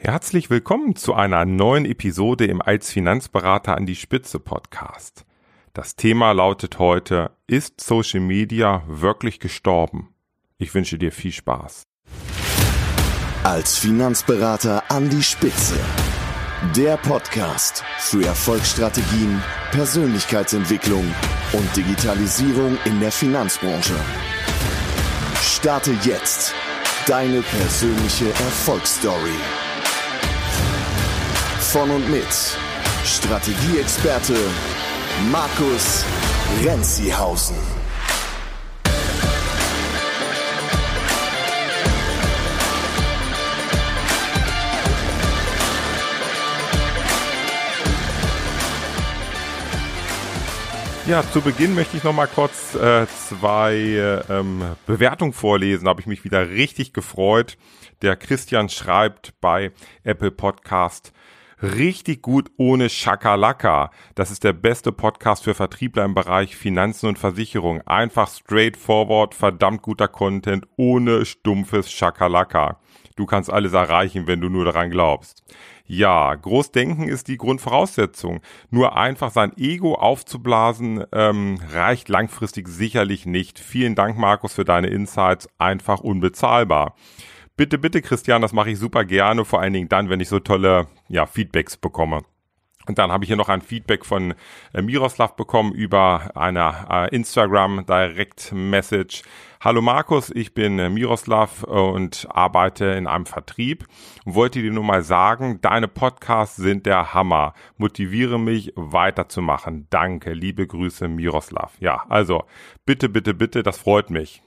Herzlich willkommen zu einer neuen Episode im Als Finanzberater an die Spitze Podcast. Das Thema lautet heute, ist Social Media wirklich gestorben? Ich wünsche dir viel Spaß. Als Finanzberater an die Spitze. Der Podcast für Erfolgsstrategien, Persönlichkeitsentwicklung und Digitalisierung in der Finanzbranche. Starte jetzt deine persönliche Erfolgsstory von und mit Strategieexperte Markus Renzihausen. Ja, zu Beginn möchte ich noch mal kurz äh, zwei ähm, Bewertungen vorlesen. Da habe ich mich wieder richtig gefreut. Der Christian schreibt bei Apple Podcast, richtig gut ohne Schakalaka. Das ist der beste Podcast für Vertriebler im Bereich Finanzen und Versicherung. Einfach straightforward, verdammt guter Content ohne stumpfes Schakalaka. Du kannst alles erreichen, wenn du nur daran glaubst. Ja, Großdenken ist die Grundvoraussetzung. Nur einfach sein Ego aufzublasen, ähm, reicht langfristig sicherlich nicht. Vielen Dank, Markus, für deine Insights. Einfach unbezahlbar. Bitte, bitte, Christian, das mache ich super gerne, vor allen Dingen dann, wenn ich so tolle ja, Feedbacks bekomme. Und dann habe ich hier noch ein Feedback von äh, Miroslav bekommen über eine äh, Instagram Direct Message. Hallo Markus, ich bin äh, Miroslav äh, und arbeite in einem Vertrieb und wollte dir nur mal sagen, deine Podcasts sind der Hammer. Motiviere mich weiterzumachen. Danke, liebe Grüße Miroslav. Ja, also bitte, bitte, bitte, das freut mich.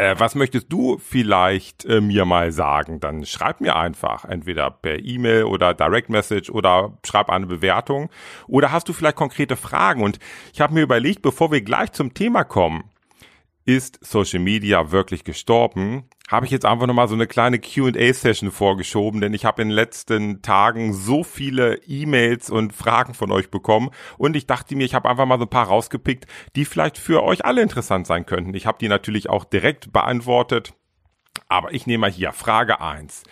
Äh, was möchtest du vielleicht äh, mir mal sagen? Dann schreib mir einfach, entweder per E-Mail oder Direct Message oder schreib eine Bewertung. Oder hast du vielleicht konkrete Fragen? Und ich habe mir überlegt, bevor wir gleich zum Thema kommen, ist Social Media wirklich gestorben? Habe ich jetzt einfach nochmal so eine kleine QA-Session vorgeschoben, denn ich habe in den letzten Tagen so viele E-Mails und Fragen von euch bekommen und ich dachte mir, ich habe einfach mal so ein paar rausgepickt, die vielleicht für euch alle interessant sein könnten. Ich habe die natürlich auch direkt beantwortet, aber ich nehme mal hier Frage eins.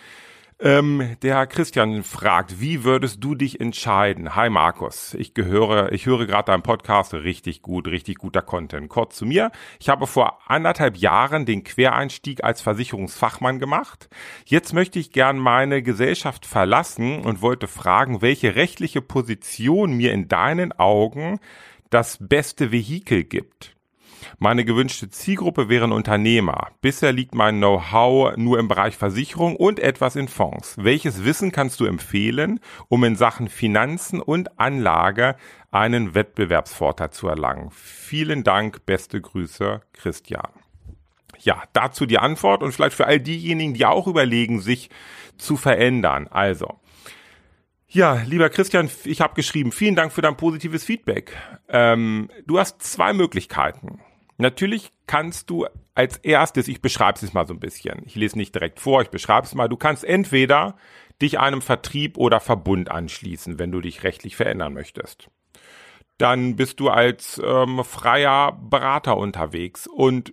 Ähm, der Christian fragt, wie würdest du dich entscheiden? Hi Markus, ich gehöre, ich höre gerade deinen Podcast, richtig gut, richtig guter Content. Kurz zu mir. Ich habe vor anderthalb Jahren den Quereinstieg als Versicherungsfachmann gemacht. Jetzt möchte ich gern meine Gesellschaft verlassen und wollte fragen, welche rechtliche Position mir in deinen Augen das beste Vehikel gibt. Meine gewünschte Zielgruppe wären Unternehmer. Bisher liegt mein Know-how nur im Bereich Versicherung und etwas in Fonds. Welches Wissen kannst du empfehlen, um in Sachen Finanzen und Anlage einen Wettbewerbsvorteil zu erlangen? Vielen Dank, beste Grüße, Christian. Ja, dazu die Antwort und vielleicht für all diejenigen, die auch überlegen, sich zu verändern. Also, ja, lieber Christian, ich habe geschrieben, vielen Dank für dein positives Feedback. Ähm, du hast zwei Möglichkeiten. Natürlich kannst du als erstes, ich beschreibe es mal so ein bisschen, ich lese nicht direkt vor, ich beschreibe es mal, du kannst entweder dich einem Vertrieb oder Verbund anschließen, wenn du dich rechtlich verändern möchtest. Dann bist du als ähm, freier Berater unterwegs und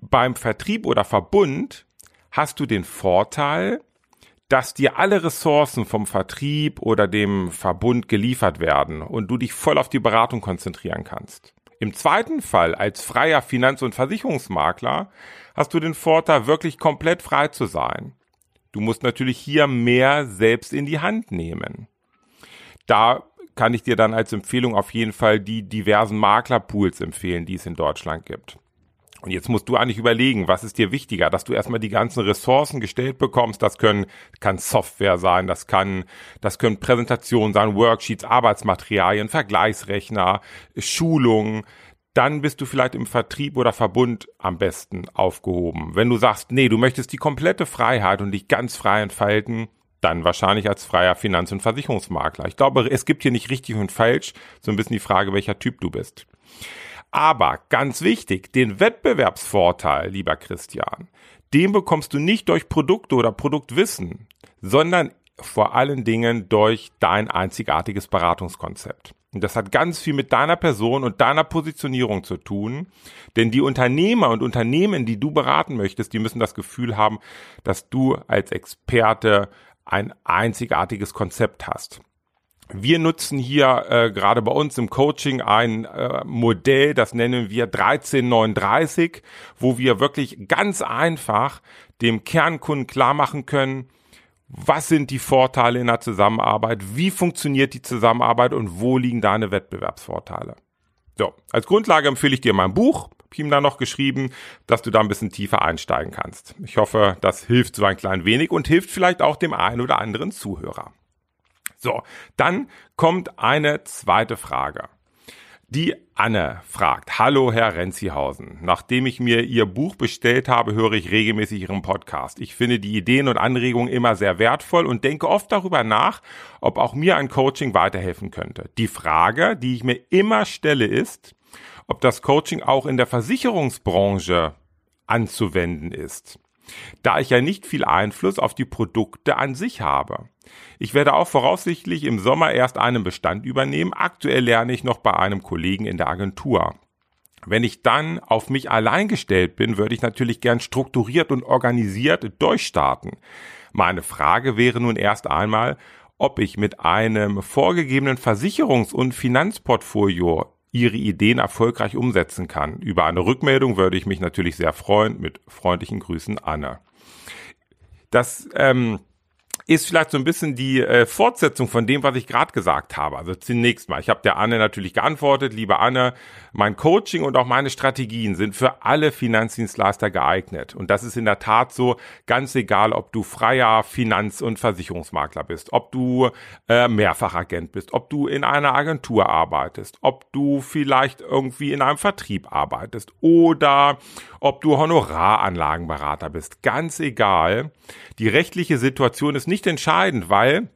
beim Vertrieb oder Verbund hast du den Vorteil, dass dir alle Ressourcen vom Vertrieb oder dem Verbund geliefert werden und du dich voll auf die Beratung konzentrieren kannst. Im zweiten Fall als freier Finanz- und Versicherungsmakler hast du den Vorteil, wirklich komplett frei zu sein. Du musst natürlich hier mehr selbst in die Hand nehmen. Da kann ich dir dann als Empfehlung auf jeden Fall die diversen Maklerpools empfehlen, die es in Deutschland gibt. Und jetzt musst du eigentlich überlegen, was ist dir wichtiger, dass du erstmal die ganzen Ressourcen gestellt bekommst. Das können, kann Software sein, das kann, das können Präsentationen sein, Worksheets, Arbeitsmaterialien, Vergleichsrechner, Schulungen. Dann bist du vielleicht im Vertrieb oder Verbund am besten aufgehoben. Wenn du sagst, nee, du möchtest die komplette Freiheit und dich ganz frei entfalten, dann wahrscheinlich als freier Finanz- und Versicherungsmakler. Ich glaube, es gibt hier nicht richtig und falsch, so ein bisschen die Frage, welcher Typ du bist. Aber ganz wichtig, den Wettbewerbsvorteil, lieber Christian, den bekommst du nicht durch Produkte oder Produktwissen, sondern vor allen Dingen durch dein einzigartiges Beratungskonzept. Und das hat ganz viel mit deiner Person und deiner Positionierung zu tun. Denn die Unternehmer und Unternehmen, die du beraten möchtest, die müssen das Gefühl haben, dass du als Experte ein einzigartiges Konzept hast. Wir nutzen hier äh, gerade bei uns im Coaching ein äh, Modell, das nennen wir 1339, wo wir wirklich ganz einfach dem Kernkunden klar machen können, was sind die Vorteile in der Zusammenarbeit, wie funktioniert die Zusammenarbeit und wo liegen deine Wettbewerbsvorteile. So, als Grundlage empfehle ich dir mein Buch, ihm da noch geschrieben, dass du da ein bisschen tiefer einsteigen kannst. Ich hoffe, das hilft so ein klein wenig und hilft vielleicht auch dem einen oder anderen Zuhörer. So, dann kommt eine zweite Frage. Die Anne fragt, hallo Herr Renzihausen, nachdem ich mir Ihr Buch bestellt habe, höre ich regelmäßig Ihren Podcast. Ich finde die Ideen und Anregungen immer sehr wertvoll und denke oft darüber nach, ob auch mir ein Coaching weiterhelfen könnte. Die Frage, die ich mir immer stelle, ist, ob das Coaching auch in der Versicherungsbranche anzuwenden ist da ich ja nicht viel Einfluss auf die Produkte an sich habe. Ich werde auch voraussichtlich im Sommer erst einen Bestand übernehmen. Aktuell lerne ich noch bei einem Kollegen in der Agentur. Wenn ich dann auf mich allein gestellt bin, würde ich natürlich gern strukturiert und organisiert durchstarten. Meine Frage wäre nun erst einmal, ob ich mit einem vorgegebenen Versicherungs- und Finanzportfolio Ihre Ideen erfolgreich umsetzen kann. Über eine Rückmeldung würde ich mich natürlich sehr freuen. Mit freundlichen Grüßen, Anna. Das ähm, ist vielleicht so ein bisschen die äh, Fortsetzung von dem, was ich gerade gesagt habe. Also zunächst mal, ich habe der Anne natürlich geantwortet, liebe Anne, mein Coaching und auch meine Strategien sind für alle Finanzdienstleister geeignet. Und das ist in der Tat so, ganz egal, ob du freier Finanz- und Versicherungsmakler bist, ob du äh, Mehrfachagent bist, ob du in einer Agentur arbeitest, ob du vielleicht irgendwie in einem Vertrieb arbeitest oder ob du Honoraranlagenberater bist. Ganz egal. Die rechtliche Situation ist nicht entscheidend, weil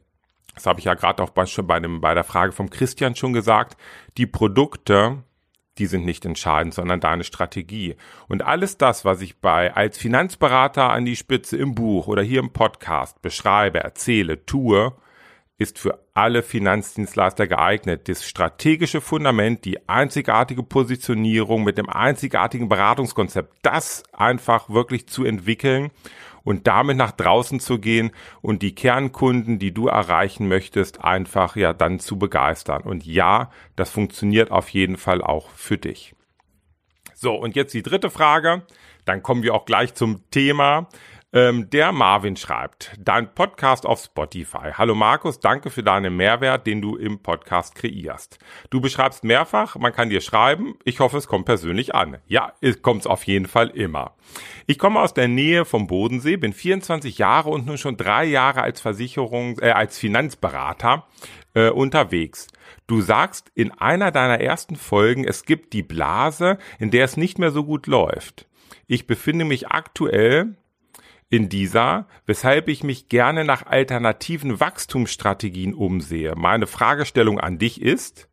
das habe ich ja gerade auch bei, bei, dem, bei der Frage vom Christian schon gesagt, die Produkte, die sind nicht entscheidend, sondern deine Strategie. Und alles das, was ich bei als Finanzberater an die Spitze im Buch oder hier im Podcast beschreibe, erzähle, tue, ist für alle Finanzdienstleister geeignet. Das strategische Fundament, die einzigartige Positionierung mit dem einzigartigen Beratungskonzept, das einfach wirklich zu entwickeln und damit nach draußen zu gehen und die Kernkunden, die du erreichen möchtest, einfach ja dann zu begeistern. Und ja, das funktioniert auf jeden Fall auch für dich. So, und jetzt die dritte Frage. Dann kommen wir auch gleich zum Thema. Ähm, der Marvin schreibt, dein Podcast auf Spotify. Hallo Markus, danke für deinen Mehrwert, den du im Podcast kreierst. Du beschreibst mehrfach, man kann dir schreiben. Ich hoffe, es kommt persönlich an. Ja, es kommt auf jeden Fall immer. Ich komme aus der Nähe vom Bodensee, bin 24 Jahre und nun schon drei Jahre als Versicherung, äh, als Finanzberater äh, unterwegs. Du sagst in einer deiner ersten Folgen, es gibt die Blase, in der es nicht mehr so gut läuft. Ich befinde mich aktuell in dieser, weshalb ich mich gerne nach alternativen Wachstumsstrategien umsehe. Meine Fragestellung an dich ist,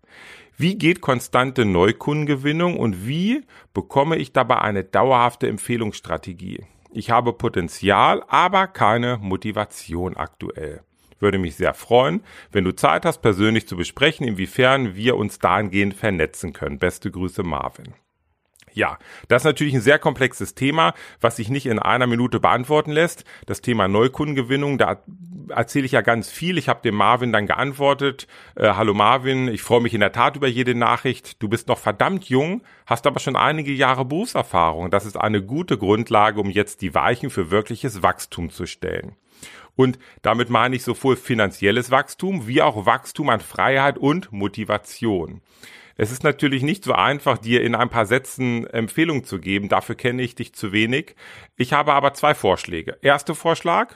wie geht konstante Neukundengewinnung und wie bekomme ich dabei eine dauerhafte Empfehlungsstrategie? Ich habe Potenzial, aber keine Motivation aktuell. Würde mich sehr freuen, wenn du Zeit hast, persönlich zu besprechen, inwiefern wir uns dahingehend vernetzen können. Beste Grüße, Marvin. Ja, das ist natürlich ein sehr komplexes Thema, was sich nicht in einer Minute beantworten lässt. Das Thema Neukundengewinnung, da erzähle ich ja ganz viel. Ich habe dem Marvin dann geantwortet, äh, hallo Marvin, ich freue mich in der Tat über jede Nachricht. Du bist noch verdammt jung, hast aber schon einige Jahre Berufserfahrung. Das ist eine gute Grundlage, um jetzt die Weichen für wirkliches Wachstum zu stellen. Und damit meine ich sowohl finanzielles Wachstum wie auch Wachstum an Freiheit und Motivation. Es ist natürlich nicht so einfach, dir in ein paar Sätzen Empfehlungen zu geben. Dafür kenne ich dich zu wenig. Ich habe aber zwei Vorschläge. Erster Vorschlag.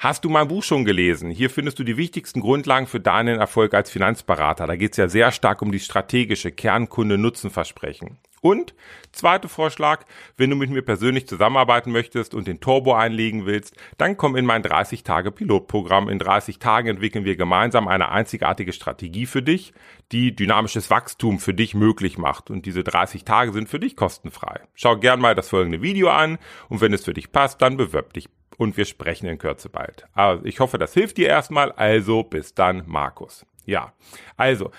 Hast du mein Buch schon gelesen? Hier findest du die wichtigsten Grundlagen für deinen Erfolg als Finanzberater. Da geht es ja sehr stark um die strategische Kernkunde-Nutzenversprechen. Und zweiter Vorschlag, wenn du mit mir persönlich zusammenarbeiten möchtest und den Turbo einlegen willst, dann komm in mein 30 Tage Pilotprogramm. In 30 Tagen entwickeln wir gemeinsam eine einzigartige Strategie für dich, die dynamisches Wachstum für dich möglich macht. Und diese 30 Tage sind für dich kostenfrei. Schau gern mal das folgende Video an und wenn es für dich passt, dann bewirb dich und wir sprechen in Kürze bald. Also ich hoffe, das hilft dir erstmal. Also bis dann, Markus. Ja, also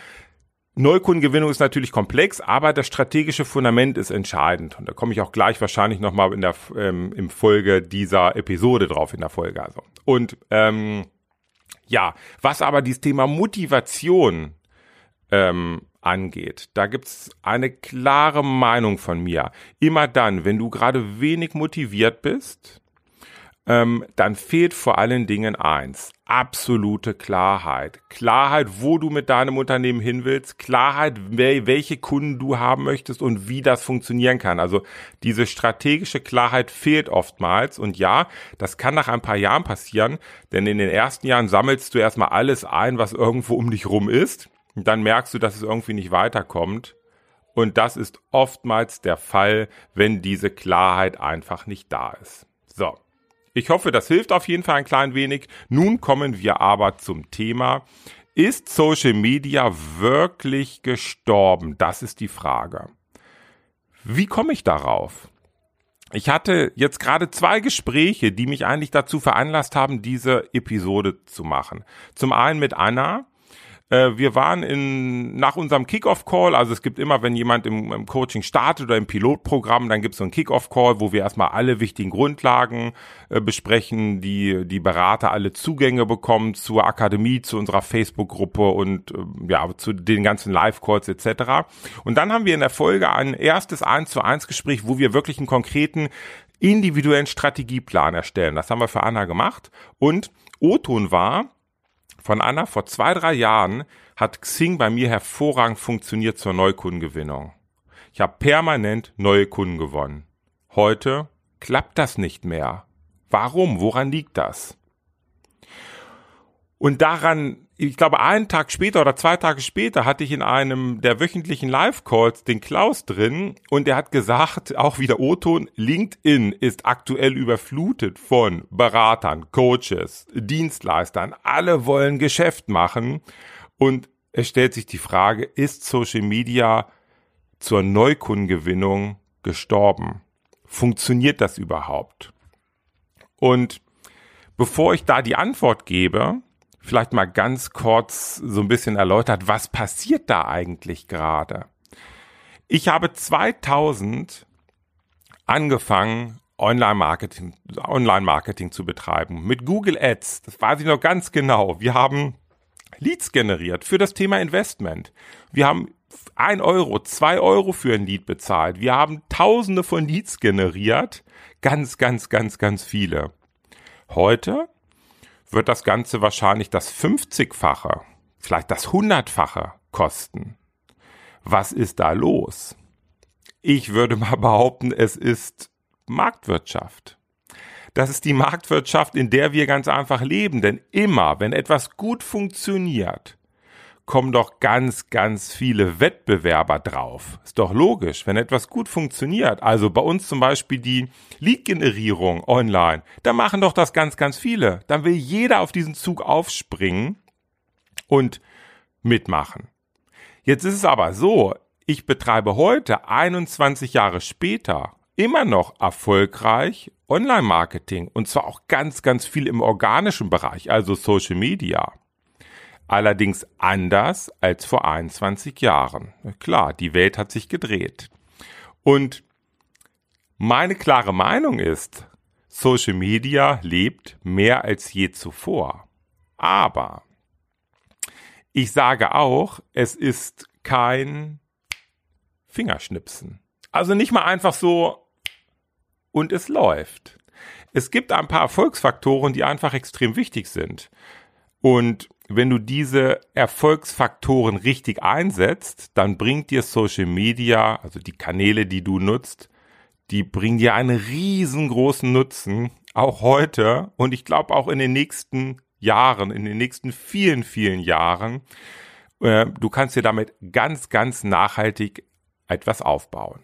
Neukundengewinnung ist natürlich komplex, aber das strategische Fundament ist entscheidend. Und da komme ich auch gleich wahrscheinlich nochmal in der ähm, im Folge dieser Episode drauf in der Folge. Also. Und ähm, ja, was aber dieses Thema Motivation ähm, angeht, da gibt's eine klare Meinung von mir. Immer dann, wenn du gerade wenig motiviert bist, ähm, dann fehlt vor allen Dingen eins. Absolute Klarheit. Klarheit, wo du mit deinem Unternehmen hin willst. Klarheit, welche Kunden du haben möchtest und wie das funktionieren kann. Also diese strategische Klarheit fehlt oftmals. Und ja, das kann nach ein paar Jahren passieren, denn in den ersten Jahren sammelst du erstmal alles ein, was irgendwo um dich rum ist. Und dann merkst du, dass es irgendwie nicht weiterkommt. Und das ist oftmals der Fall, wenn diese Klarheit einfach nicht da ist. So. Ich hoffe, das hilft auf jeden Fall ein klein wenig. Nun kommen wir aber zum Thema. Ist Social Media wirklich gestorben? Das ist die Frage. Wie komme ich darauf? Ich hatte jetzt gerade zwei Gespräche, die mich eigentlich dazu veranlasst haben, diese Episode zu machen. Zum einen mit Anna, äh, wir waren in, nach unserem Kickoff-Call, also es gibt immer, wenn jemand im, im Coaching startet oder im Pilotprogramm, dann gibt es so einen Kickoff-Call, wo wir erstmal alle wichtigen Grundlagen äh, besprechen, die die Berater alle Zugänge bekommen zur Akademie, zu unserer Facebook-Gruppe und äh, ja, zu den ganzen Live-Calls etc. Und dann haben wir in der Folge ein erstes 1 zu 1 Gespräch, wo wir wirklich einen konkreten individuellen Strategieplan erstellen. Das haben wir für Anna gemacht. Und O-Ton war, von Anna vor zwei, drei Jahren hat Xing bei mir hervorragend funktioniert zur Neukundengewinnung. Ich habe permanent neue Kunden gewonnen. Heute klappt das nicht mehr. Warum? Woran liegt das? Und daran ich glaube, einen Tag später oder zwei Tage später hatte ich in einem der wöchentlichen Live-Calls den Klaus drin und der hat gesagt, auch wieder O-Ton, LinkedIn ist aktuell überflutet von Beratern, Coaches, Dienstleistern. Alle wollen Geschäft machen und es stellt sich die Frage, ist Social Media zur Neukundengewinnung gestorben? Funktioniert das überhaupt? Und bevor ich da die Antwort gebe, vielleicht mal ganz kurz so ein bisschen erläutert, was passiert da eigentlich gerade? Ich habe 2000 angefangen, Online-Marketing, Online-Marketing zu betreiben mit Google Ads. Das weiß ich noch ganz genau. Wir haben Leads generiert für das Thema Investment. Wir haben ein Euro, zwei Euro für ein Lead bezahlt. Wir haben Tausende von Leads generiert. Ganz, ganz, ganz, ganz viele. Heute wird das Ganze wahrscheinlich das 50-fache, vielleicht das 100-fache kosten. Was ist da los? Ich würde mal behaupten, es ist Marktwirtschaft. Das ist die Marktwirtschaft, in der wir ganz einfach leben. Denn immer, wenn etwas gut funktioniert, kommen doch ganz, ganz viele Wettbewerber drauf. Ist doch logisch, wenn etwas gut funktioniert. Also bei uns zum Beispiel die Lead-Generierung online. Da machen doch das ganz, ganz viele. Dann will jeder auf diesen Zug aufspringen und mitmachen. Jetzt ist es aber so, ich betreibe heute, 21 Jahre später, immer noch erfolgreich Online-Marketing und zwar auch ganz, ganz viel im organischen Bereich, also Social Media allerdings anders als vor 21 Jahren. Klar, die Welt hat sich gedreht. Und meine klare Meinung ist, Social Media lebt mehr als je zuvor. Aber ich sage auch, es ist kein Fingerschnipsen. Also nicht mal einfach so und es läuft. Es gibt ein paar Erfolgsfaktoren, die einfach extrem wichtig sind. Und wenn du diese Erfolgsfaktoren richtig einsetzt, dann bringt dir Social Media, also die Kanäle, die du nutzt, die bringen dir einen riesengroßen Nutzen, auch heute und ich glaube auch in den nächsten Jahren, in den nächsten vielen, vielen Jahren. Äh, du kannst dir damit ganz, ganz nachhaltig etwas aufbauen.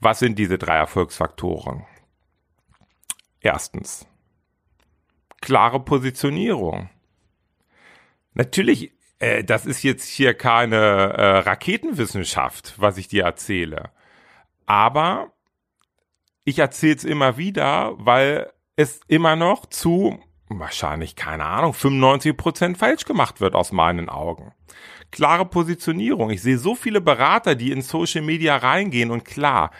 Was sind diese drei Erfolgsfaktoren? Erstens, klare Positionierung. Natürlich, äh, das ist jetzt hier keine äh, Raketenwissenschaft, was ich dir erzähle. Aber ich erzähle es immer wieder, weil es immer noch zu wahrscheinlich, keine Ahnung, 95 Prozent falsch gemacht wird aus meinen Augen. Klare Positionierung. Ich sehe so viele Berater, die in Social Media reingehen und klar,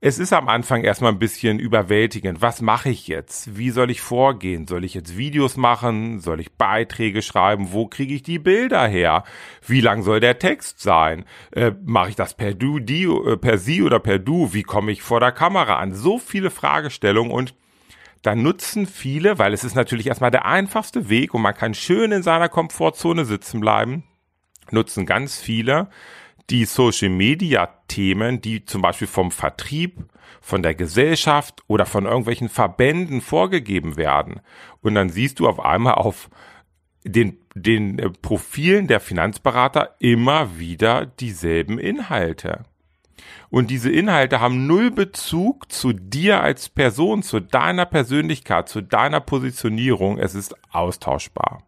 es ist am Anfang erstmal ein bisschen überwältigend. Was mache ich jetzt? Wie soll ich vorgehen? Soll ich jetzt Videos machen? Soll ich Beiträge schreiben? Wo kriege ich die Bilder her? Wie lang soll der Text sein? Äh, mache ich das per du, die, äh, per sie oder per du? Wie komme ich vor der Kamera an? So viele Fragestellungen und da nutzen viele, weil es ist natürlich erstmal der einfachste Weg und man kann schön in seiner Komfortzone sitzen bleiben, nutzen ganz viele die Social Media Themen, die zum Beispiel vom Vertrieb, von der Gesellschaft oder von irgendwelchen Verbänden vorgegeben werden. Und dann siehst du auf einmal auf den, den äh, Profilen der Finanzberater immer wieder dieselben Inhalte. Und diese Inhalte haben null Bezug zu dir als Person, zu deiner Persönlichkeit, zu deiner Positionierung. Es ist austauschbar.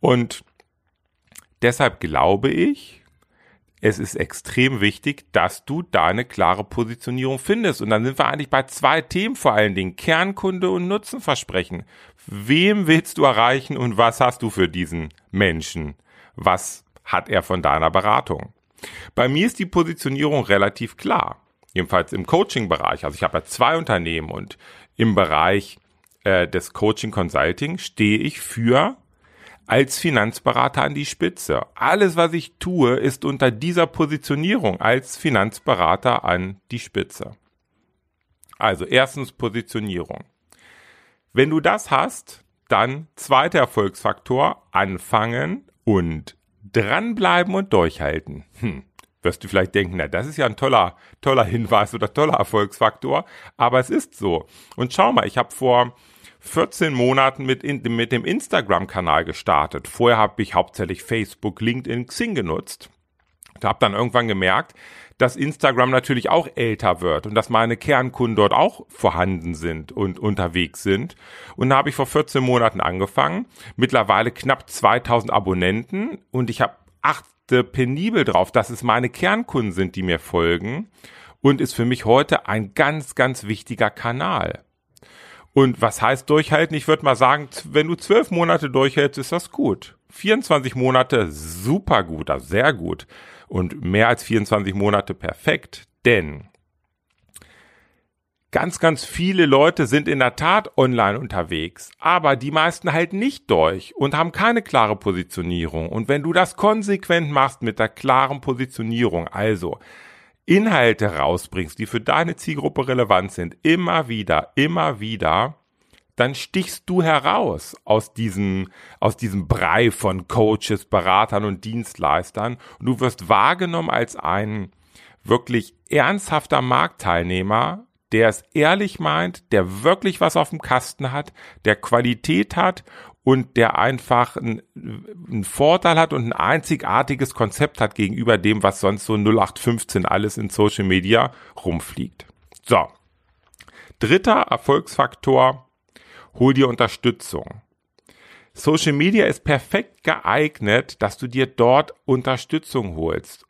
Und deshalb glaube ich, es ist extrem wichtig, dass du deine klare Positionierung findest. Und dann sind wir eigentlich bei zwei Themen vor allen Dingen. Kernkunde und Nutzenversprechen. Wem willst du erreichen und was hast du für diesen Menschen? Was hat er von deiner Beratung? Bei mir ist die Positionierung relativ klar. Jedenfalls im Coaching-Bereich. Also ich habe ja zwei Unternehmen und im Bereich äh, des Coaching Consulting stehe ich für als Finanzberater an die Spitze. Alles, was ich tue, ist unter dieser Positionierung als Finanzberater an die Spitze. Also erstens Positionierung. Wenn du das hast, dann zweiter Erfolgsfaktor, anfangen und dranbleiben und durchhalten. Hm, wirst du vielleicht denken, na, das ist ja ein toller, toller Hinweis oder toller Erfolgsfaktor, aber es ist so. Und schau mal, ich habe vor 14 Monaten mit, in, mit dem Instagram-Kanal gestartet. Vorher habe ich hauptsächlich Facebook, LinkedIn, Xing genutzt. Und habe dann irgendwann gemerkt, dass Instagram natürlich auch älter wird und dass meine Kernkunden dort auch vorhanden sind und unterwegs sind. Und da habe ich vor 14 Monaten angefangen. Mittlerweile knapp 2000 Abonnenten und ich habe achte penibel drauf, dass es meine Kernkunden sind, die mir folgen und ist für mich heute ein ganz, ganz wichtiger Kanal. Und was heißt durchhalten? Ich würde mal sagen, wenn du zwölf Monate durchhältst, ist das gut. 24 Monate super gut, also sehr gut. Und mehr als 24 Monate perfekt. Denn ganz, ganz viele Leute sind in der Tat online unterwegs, aber die meisten halt nicht durch und haben keine klare Positionierung. Und wenn du das konsequent machst mit der klaren Positionierung, also Inhalte rausbringst, die für deine Zielgruppe relevant sind, immer wieder, immer wieder, dann stichst du heraus aus diesem, aus diesem Brei von Coaches, Beratern und Dienstleistern. Und du wirst wahrgenommen als ein wirklich ernsthafter Marktteilnehmer, der es ehrlich meint, der wirklich was auf dem Kasten hat, der Qualität hat und der einfach einen Vorteil hat und ein einzigartiges Konzept hat gegenüber dem, was sonst so 0815 alles in Social Media rumfliegt. So. Dritter Erfolgsfaktor, hol dir Unterstützung. Social Media ist perfekt geeignet, dass du dir dort Unterstützung holst.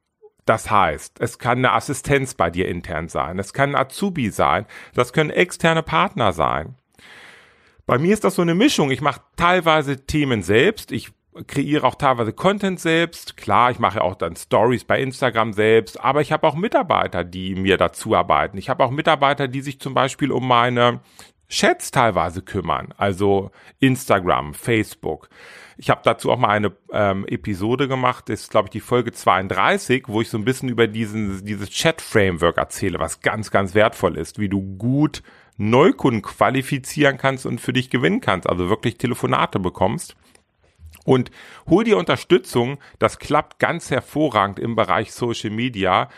Das heißt, es kann eine Assistenz bei dir intern sein, es kann ein Azubi sein, das können externe Partner sein. Bei mir ist das so eine Mischung. Ich mache teilweise Themen selbst. Ich kreiere auch teilweise Content selbst. Klar, ich mache auch dann Stories bei Instagram selbst, aber ich habe auch Mitarbeiter, die mir dazu arbeiten. Ich habe auch Mitarbeiter, die sich zum Beispiel um meine Chats teilweise kümmern, also Instagram, Facebook. Ich habe dazu auch mal eine ähm, Episode gemacht, das ist glaube ich die Folge 32, wo ich so ein bisschen über diesen, dieses Chat-Framework erzähle, was ganz, ganz wertvoll ist, wie du gut Neukunden qualifizieren kannst und für dich gewinnen kannst, also wirklich Telefonate bekommst. Und hol dir Unterstützung, das klappt ganz hervorragend im Bereich Social Media.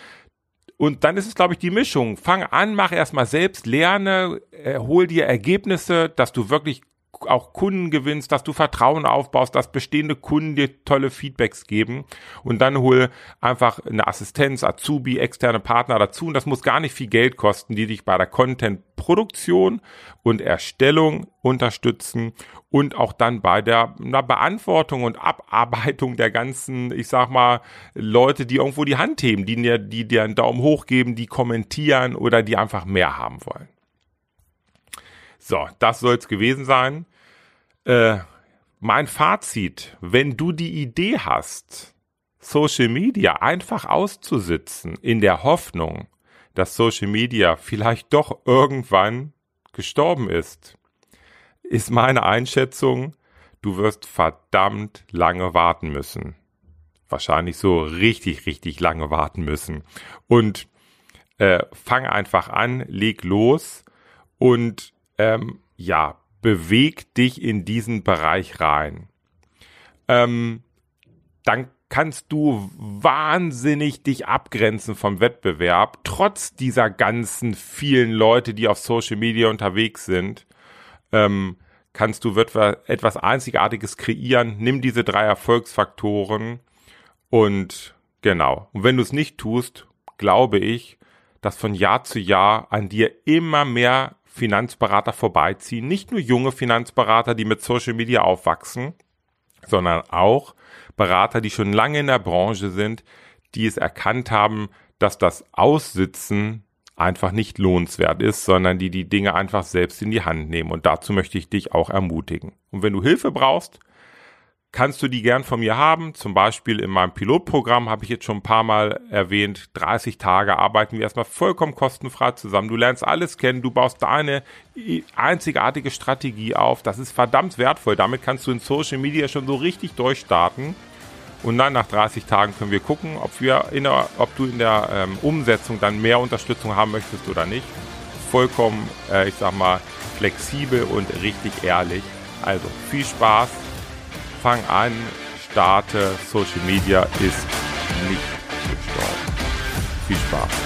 Und dann ist es, glaube ich, die Mischung. Fang an, mach erstmal selbst, lerne, äh, hol dir Ergebnisse, dass du wirklich auch Kunden gewinnst, dass du Vertrauen aufbaust, dass bestehende Kunden dir tolle Feedbacks geben und dann hol einfach eine Assistenz, Azubi, externe Partner dazu und das muss gar nicht viel Geld kosten, die dich bei der Content-Produktion und Erstellung unterstützen und auch dann bei der Beantwortung und Abarbeitung der ganzen, ich sag mal, Leute, die irgendwo die Hand heben, die dir, die dir einen Daumen hoch geben, die kommentieren oder die einfach mehr haben wollen. So, das soll es gewesen sein. äh, mein Fazit, wenn du die Idee hast, Social Media einfach auszusitzen, in der Hoffnung, dass Social Media vielleicht doch irgendwann gestorben ist, ist meine Einschätzung, du wirst verdammt lange warten müssen. Wahrscheinlich so richtig, richtig lange warten müssen. Und äh, fang einfach an, leg los und ähm, ja, beweg dich in diesen Bereich rein. Ähm, dann kannst du wahnsinnig dich abgrenzen vom Wettbewerb, trotz dieser ganzen vielen Leute, die auf Social Media unterwegs sind. Ähm, kannst du etwas Einzigartiges kreieren. Nimm diese drei Erfolgsfaktoren und genau. Und wenn du es nicht tust, glaube ich, dass von Jahr zu Jahr an dir immer mehr Finanzberater vorbeiziehen. Nicht nur junge Finanzberater, die mit Social Media aufwachsen, sondern auch Berater, die schon lange in der Branche sind, die es erkannt haben, dass das Aussitzen einfach nicht lohnenswert ist, sondern die die Dinge einfach selbst in die Hand nehmen. Und dazu möchte ich dich auch ermutigen. Und wenn du Hilfe brauchst, kannst du die gern von mir haben. Zum Beispiel in meinem Pilotprogramm habe ich jetzt schon ein paar Mal erwähnt. 30 Tage arbeiten wir erstmal vollkommen kostenfrei zusammen. Du lernst alles kennen. Du baust deine einzigartige Strategie auf. Das ist verdammt wertvoll. Damit kannst du in Social Media schon so richtig durchstarten. Und dann nach 30 Tagen können wir gucken, ob, wir in der, ob du in der ähm, Umsetzung dann mehr Unterstützung haben möchtest oder nicht. Vollkommen, äh, ich sag mal, flexibel und richtig ehrlich. Also viel Spaß Fang an, starte, Social Media ist nicht gestorben. Viel Spaß.